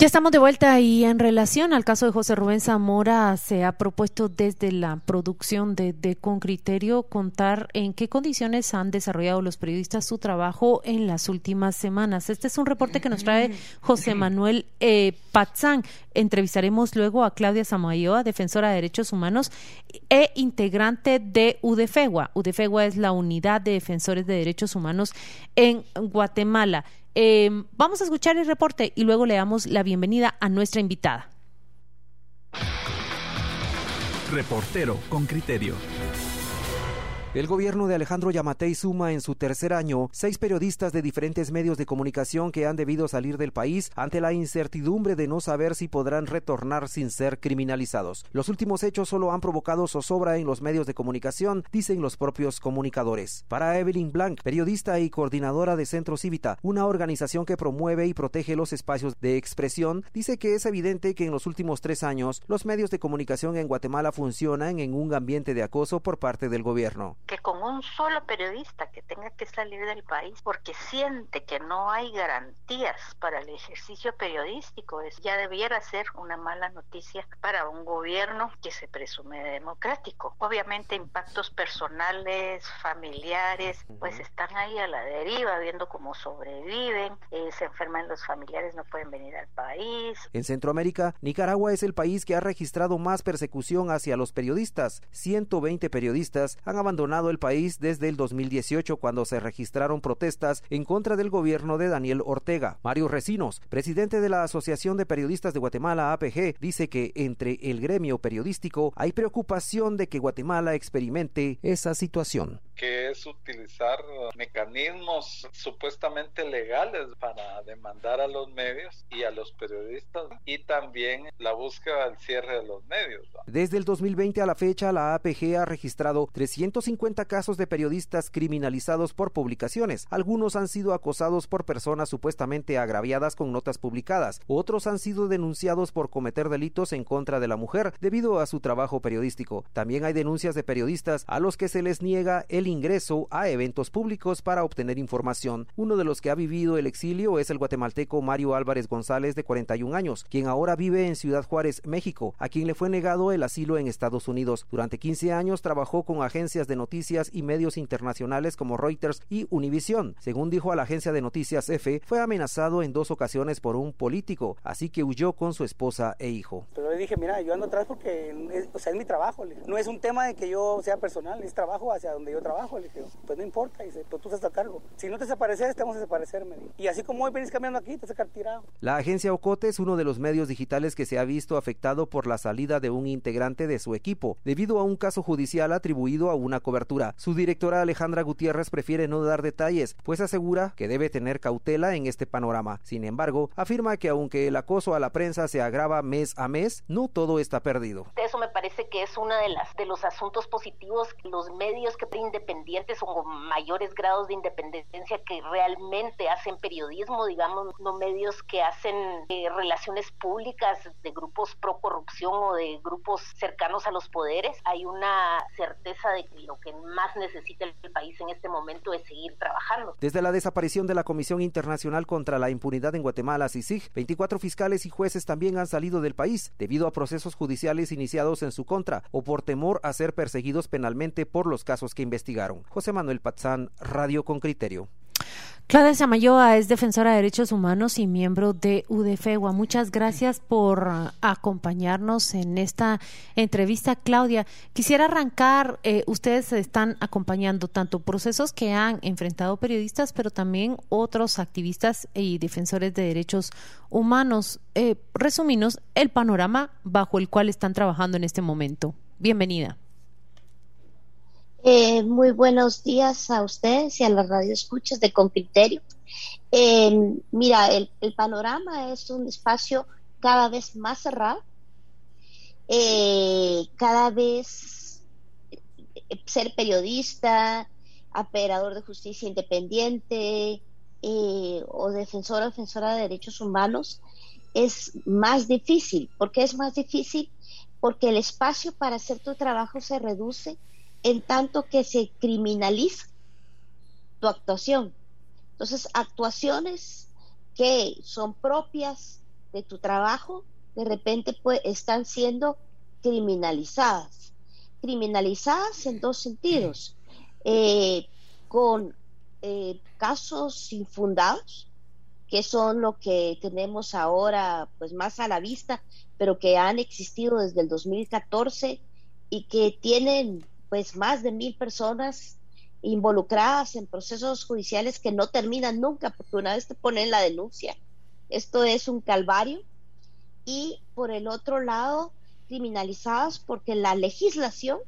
Ya estamos de vuelta y en relación al caso de José Rubén Zamora se ha propuesto desde la producción de, Con Criterio contar en qué condiciones han desarrollado los periodistas su trabajo en las últimas semanas. Este es un reporte que nos trae José Manuel eh, Patzán. Entrevistaremos luego a Claudia Samayoa, defensora de derechos humanos e integrante de UDEFEGUA. UDEFEGUA es la unidad de defensores de derechos humanos en Guatemala. Em, vamos a escuchar el reporte y luego le damos la bienvenida a nuestra invitada. Reportero con criterio. El gobierno de Alejandro Yamatei suma en su tercer año seis periodistas de diferentes medios de comunicación que han debido salir del país ante la incertidumbre de no saber si podrán retornar sin ser criminalizados. Los últimos hechos solo han provocado zozobra en los medios de comunicación, dicen los propios comunicadores. Para Evelyn Blanc, periodista y coordinadora de Centro Cívita, una organización que promueve y protege los espacios de expresión, dice que es evidente que en los últimos tres años los medios de comunicación en Guatemala funcionan en un ambiente de acoso por parte del gobierno que con un solo periodista que tenga que salir del país porque siente que no hay garantías para el ejercicio periodístico, es, ya debiera ser una mala noticia para un gobierno que se presume democrático. Obviamente impactos personales, familiares, pues están ahí a la deriva, viendo cómo sobreviven, eh, se enferman los familiares, no pueden venir al país. En Centroamérica, Nicaragua es el país que ha registrado más persecución hacia los periodistas. 120 periodistas han abandonado el país desde el 2018 cuando se registraron protestas en contra del gobierno de Daniel Ortega. Mario Recinos, presidente de la Asociación de Periodistas de Guatemala APG, dice que entre el gremio periodístico hay preocupación de que Guatemala experimente esa situación que es utilizar mecanismos supuestamente legales para demandar a los medios y a los periodistas y también la búsqueda del cierre de los medios. Desde el 2020 a la fecha, la APG ha registrado 350 casos de periodistas criminalizados por publicaciones. Algunos han sido acosados por personas supuestamente agraviadas con notas publicadas. Otros han sido denunciados por cometer delitos en contra de la mujer debido a su trabajo periodístico. También hay denuncias de periodistas a los que se les niega el ingreso a eventos públicos para obtener información. Uno de los que ha vivido el exilio es el guatemalteco Mario Álvarez González, de 41 años, quien ahora vive en Ciudad Juárez, México, a quien le fue negado el asilo en Estados Unidos. Durante 15 años trabajó con agencias de noticias y medios internacionales como Reuters y Univision. Según dijo a la agencia de noticias EFE, fue amenazado en dos ocasiones por un político, así que huyó con su esposa e hijo. Pero le dije, mira, yo ando atrás porque es, es mi trabajo. No es un tema de que yo sea personal, es trabajo hacia donde yo trabajo pues no importa, dice, pues tú estás a cargo. Si no te desapareces, te vamos a desaparecer, Y así como hoy venís cambiando aquí, te vas a tirado. La agencia Ocote es uno de los medios digitales que se ha visto afectado por la salida de un integrante de su equipo, debido a un caso judicial atribuido a una cobertura. Su directora Alejandra Gutiérrez prefiere no dar detalles, pues asegura que debe tener cautela en este panorama. Sin embargo, afirma que aunque el acoso a la prensa se agrava mes a mes, no todo está perdido. Eso me parece que es uno de, las, de los asuntos positivos, los medios que independientes o mayores grados de independencia que realmente hacen periodismo, digamos, no medios que hacen eh, relaciones públicas de grupos pro corrupción o de grupos cercanos a los poderes. Hay una certeza de que lo que más necesita el país en este momento es seguir trabajando. Desde la desaparición de la Comisión Internacional contra la Impunidad en Guatemala, CICIG, 24 fiscales y jueces también han salido del país debido a procesos judiciales iniciados en su contra o por temor a ser perseguidos penalmente por los casos que investigan. José Manuel Patzán, Radio con Criterio. Claudia Samayoa es defensora de derechos humanos y miembro de UDFEGUA. Muchas gracias por acompañarnos en esta entrevista, Claudia. Quisiera arrancar, eh, ustedes están acompañando tanto procesos que han enfrentado periodistas, pero también otros activistas y defensores de derechos humanos. Eh, resuminos el panorama bajo el cual están trabajando en este momento. Bienvenida. Eh, muy buenos días a ustedes y a las radioescuchas de Con Criterio. Eh, mira, el, panorama es un espacio cada vez más cerrado, eh, cada vez ser periodista, operador de justicia independiente o defensor o defensora de derechos humanos es más difícil. ¿Por qué es más difícil? Porque el espacio para hacer tu trabajo se reduce en tanto que se criminaliza tu actuación. Entonces, actuaciones que son propias de tu trabajo, de repente pues, están siendo criminalizadas. Criminalizadas en dos sentidos, eh, con eh, casos infundados, que son lo que tenemos ahora pues más a la vista, pero que han existido desde el 2014 y que tienen pues más de mil personas involucradas en procesos judiciales que no terminan nunca, porque una vez te ponen la denuncia, esto es un calvario, y por el otro lado, criminalizadas porque la legislación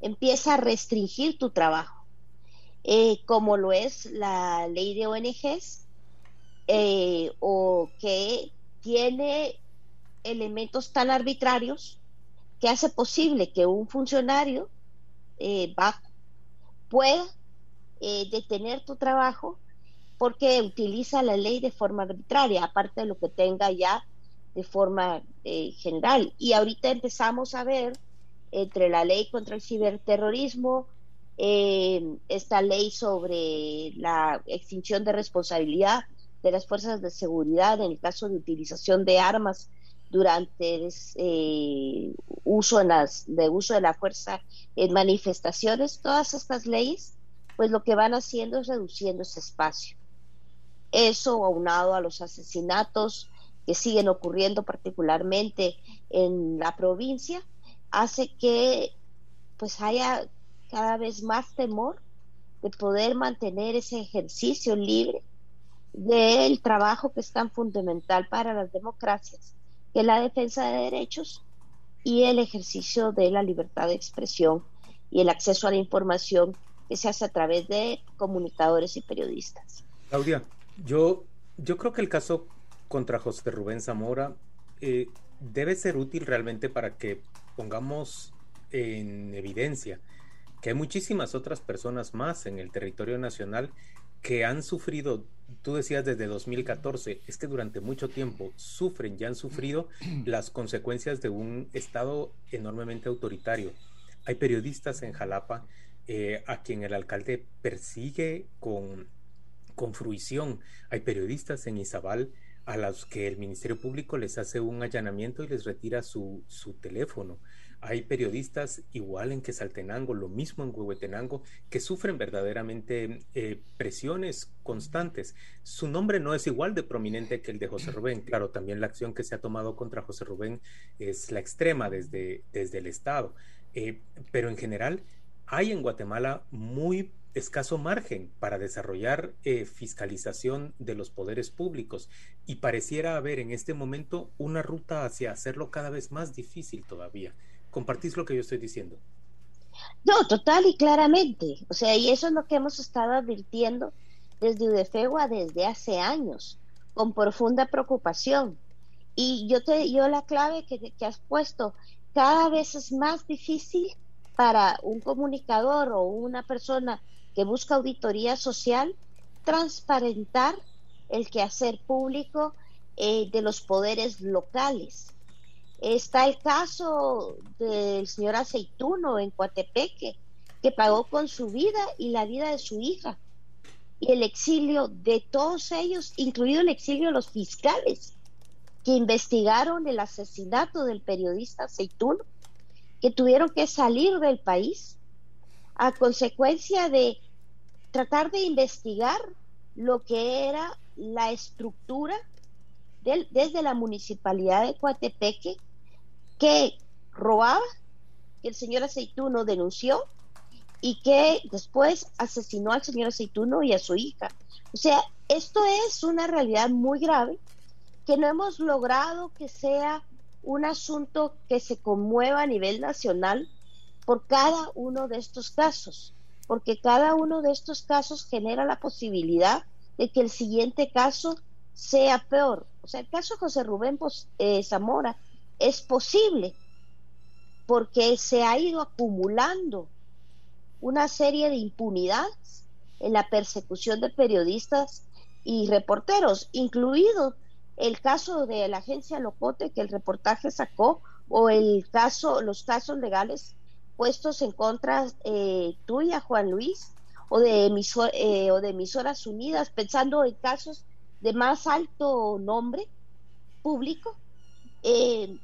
empieza a restringir tu trabajo, eh, como lo es la ley de ONGs, eh, o que tiene elementos tan arbitrarios que hace posible que un funcionario eh, pueda eh, detener tu trabajo porque utiliza la ley de forma arbitraria, aparte de lo que tenga ya de forma general. Y ahorita empezamos a ver entre la ley contra el ciberterrorismo, esta ley sobre la extinción de responsabilidad de las fuerzas de seguridad en el caso de utilización de armas durante eh, uso en las, de uso de la fuerza en manifestaciones, todas estas leyes, pues lo que van haciendo es reduciendo ese espacio. Eso aunado a los asesinatos que siguen ocurriendo particularmente en la provincia, hace que pues haya cada vez más temor de poder mantener ese ejercicio libre del trabajo que es tan fundamental para las democracias, que la defensa de derechos y el ejercicio de la libertad de expresión y el acceso a la información que se hace a través de comunicadores y periodistas. Claudia, yo, yo creo que el caso contra José Rubén Zamora eh, debe ser útil realmente para que pongamos en evidencia que hay muchísimas otras personas más en el territorio nacional que han sufrido, tú decías desde 2014, es que durante mucho tiempo sufren, ya han sufrido las consecuencias de un Estado enormemente autoritario. Hay periodistas en Jalapa eh, a quien el alcalde persigue con, con fruición. Hay periodistas en Izabal a los que el Ministerio Público les hace un allanamiento y les retira su, su teléfono. Hay periodistas igual en Quesaltenango, lo mismo en Huehuetenango, que sufren verdaderamente eh, presiones constantes. Su nombre no es igual de prominente que el de José Rubén. Claro, también la acción que se ha tomado contra José Rubén es la extrema desde, desde el Estado. Eh, pero en general hay en Guatemala muy escaso margen para desarrollar eh, fiscalización de los poderes públicos y pareciera haber en este momento una ruta hacia hacerlo cada vez más difícil todavía compartís lo que yo estoy diciendo. No, total y claramente. O sea, y eso es lo que hemos estado advirtiendo desde UDFEGUA desde hace años, con profunda preocupación. Y yo te, yo la clave que, que has puesto, cada vez es más difícil para un comunicador o una persona que busca auditoría social transparentar el quehacer público eh, de los poderes locales. Está el caso del señor Aceituno en Coatepeque, que pagó con su vida y la vida de su hija. Y el exilio de todos ellos, incluido el exilio de los fiscales que investigaron el asesinato del periodista Aceituno, que tuvieron que salir del país a consecuencia de tratar de investigar lo que era la estructura desde la municipalidad de Coatepeque que robaba, que el señor Aceituno denunció y que después asesinó al señor Aceituno y a su hija. O sea, esto es una realidad muy grave que no hemos logrado que sea un asunto que se conmueva a nivel nacional por cada uno de estos casos, porque cada uno de estos casos genera la posibilidad de que el siguiente caso sea peor. O sea, el caso de José Rubén pues, eh, Zamora es posible porque se ha ido acumulando una serie de impunidades en la persecución de periodistas y reporteros, incluido el caso de la agencia Locote que el reportaje sacó o el caso, los casos legales puestos en contra eh, tuya, Juan Luis, o de, eh, o de emisoras unidas, pensando en casos de más alto nombre público, eh,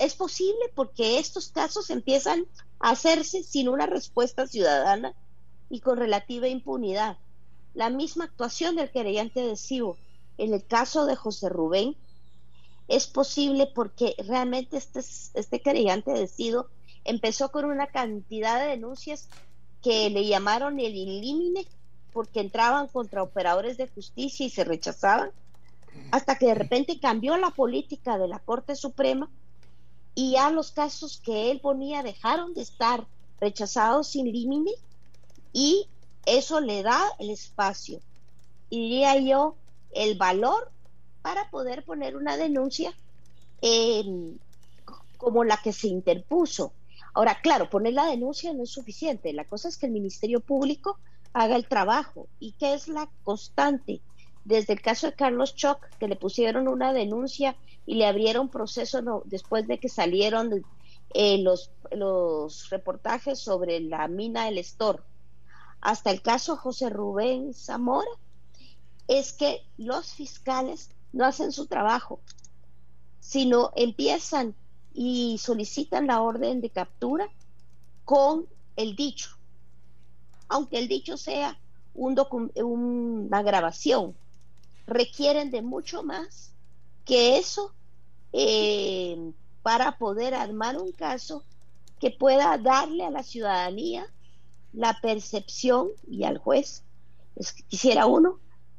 es posible porque estos casos empiezan a hacerse sin una respuesta ciudadana y con relativa impunidad. La misma actuación del querellante adhesivo en el caso de José Rubén es posible porque realmente este, este querellante adhesivo empezó con una cantidad de denuncias que le llamaron el ilímine porque entraban contra operadores de justicia y se rechazaban, hasta que de repente cambió la política de la Corte Suprema y ya los casos que él ponía dejaron de estar rechazados sin límite y eso le da el espacio, diría yo, el valor para poder poner una denuncia como la que se interpuso. Ahora, claro, poner la denuncia no es suficiente. La cosa es que el Ministerio Público haga el trabajo. ¿Y qué es la constante? Desde el caso de Carlos Choc, que le pusieron una denuncia y le abrieron proceso después de que salieron eh, los, los reportajes sobre la mina del Estor, hasta el caso José Rubén Zamora, es que los fiscales no hacen su trabajo, sino empiezan y solicitan la orden de captura con el dicho, aunque el dicho sea un una grabación, requieren de mucho más que eso eh, para poder armar un caso que pueda darle a la ciudadanía la percepción y al juez, quisiera uno,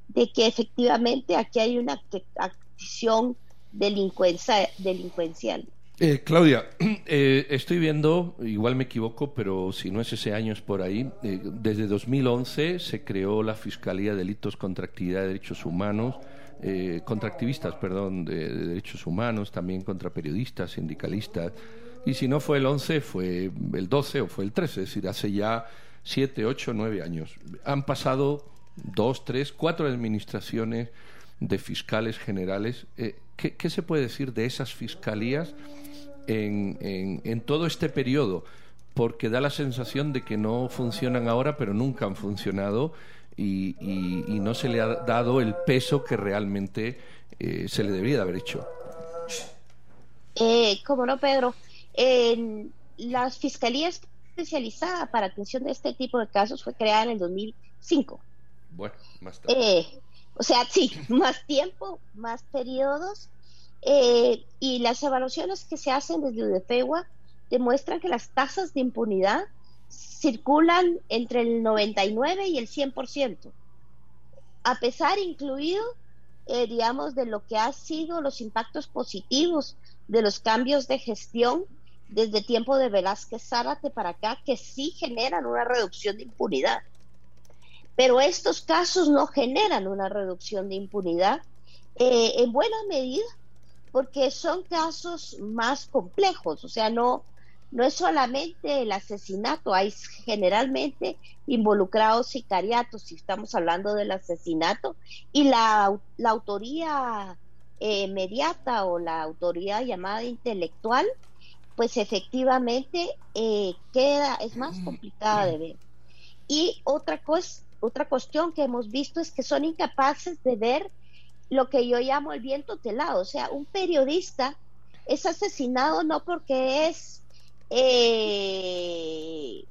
de que efectivamente aquí hay una acción delincuencia, delincuencial. Eh, Claudia, eh, estoy viendo, igual me equivoco, pero si no es ese año es por ahí, eh, desde 2011 se creó la Fiscalía de Delitos contra Actividad de Derechos Humanos, contra activistas, perdón, de, derechos humanos, también contra periodistas, sindicalistas, y si no fue el 11, fue el 12 o fue el 13, es decir, hace ya 7, 8, 9 años. Han pasado dos, tres, cuatro administraciones de fiscales generales. ¿qué, ¿qué, se puede decir de esas fiscalías? En, en, todo este periodo, porque da la sensación de que no funcionan ahora, pero nunca han funcionado y, no se le ha dado el peso que realmente eh, se le debería de haber hecho. Eh, como no, Pedro. En las fiscalías especializadas para atención de este tipo de casos fue creada en el 2005. Bueno, más tarde. Eh, o sea, sí, más tiempo, más periodos eh, y las evaluaciones que se hacen desde UDFEWA demuestran que las tasas de impunidad circulan entre el 99 y el 100%, a pesar incluido, eh, digamos, de lo que ha sido los impactos positivos de los cambios de gestión desde tiempo de Velázquez Zárate para acá, que sí generan una reducción de impunidad. Pero estos casos no generan una reducción de impunidad eh, en buena medida porque son casos más complejos, o sea, no, no es solamente el asesinato, hay generalmente involucrados sicariatos, si estamos hablando del asesinato, y la, la autoría eh, mediata o la autoría llamada intelectual, pues efectivamente eh, queda, es más complicada de ver. Y otra, cosa, otra cuestión que hemos visto es que son incapaces de ver lo que yo llamo el viento telado. O sea, un periodista es asesinado no porque es eh,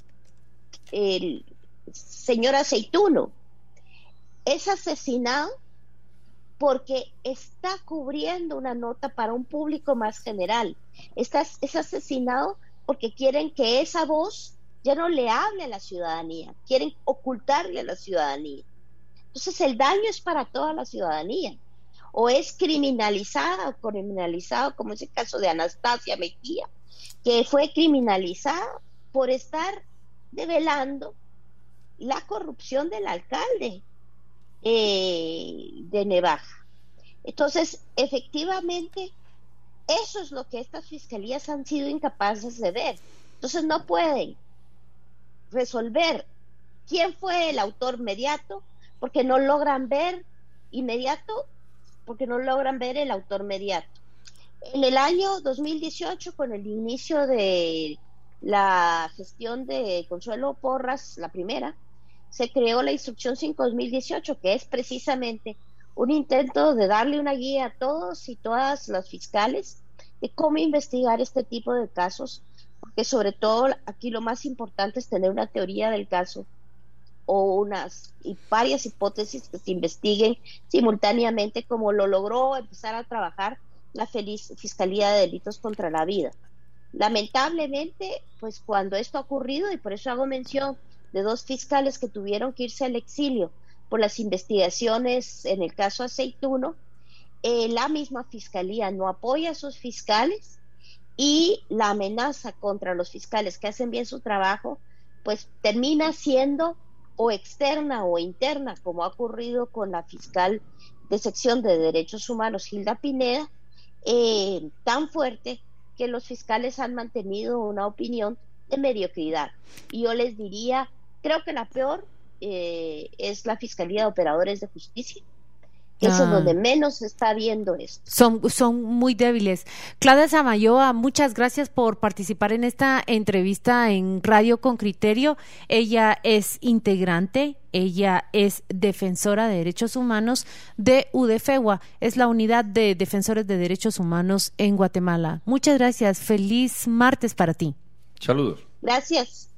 el señor aceituno, es asesinado porque está cubriendo una nota para un público más general. Está, es asesinado porque quieren que esa voz ya no le hable a la ciudadanía, quieren ocultarle a la ciudadanía. Entonces el daño es para toda la ciudadanía o es criminalizada o criminalizado, como es el caso de Anastasia Mejía, que fue criminalizada por estar develando la corrupción del alcalde eh, de Nevaja. Entonces, efectivamente, eso es lo que estas fiscalías han sido incapaces de ver. Entonces, no pueden resolver quién fue el autor inmediato, porque no logran ver inmediato porque no logran ver el autor mediato. En el año 2018, con el inicio de la gestión de Consuelo Porras, la primera, se creó la instrucción 5 2018, que es precisamente un intento de darle una guía a todos y todas las fiscales de cómo investigar este tipo de casos, porque sobre todo aquí lo más importante es tener una teoría del caso o unas y varias hipótesis que se investiguen simultáneamente como lo logró empezar a trabajar la feliz Fiscalía de Delitos contra la Vida. Lamentablemente, pues cuando esto ha ocurrido, y por eso hago mención de dos fiscales que tuvieron que irse al exilio por las investigaciones en el caso Aceituno, eh, la misma fiscalía no apoya a sus fiscales y la amenaza contra los fiscales que hacen bien su trabajo, pues termina siendo o externa o interna, como ha ocurrido con la fiscal de sección de derechos humanos, Hilda Pineda, eh, tan fuerte que los fiscales han mantenido una opinión de mediocridad. Y yo les diría, creo que la peor eh, es la Fiscalía de Operadores de Justicia, eso es ah. donde menos se está viendo esto. Son, son muy débiles. Claudia Samayoa, muchas gracias por participar en esta entrevista en Radio con Criterio. Ella es integrante, ella es defensora de derechos humanos de UDFEGUA, es la unidad de defensores de derechos humanos en Guatemala. Muchas gracias. Feliz martes para ti. Saludos. Gracias.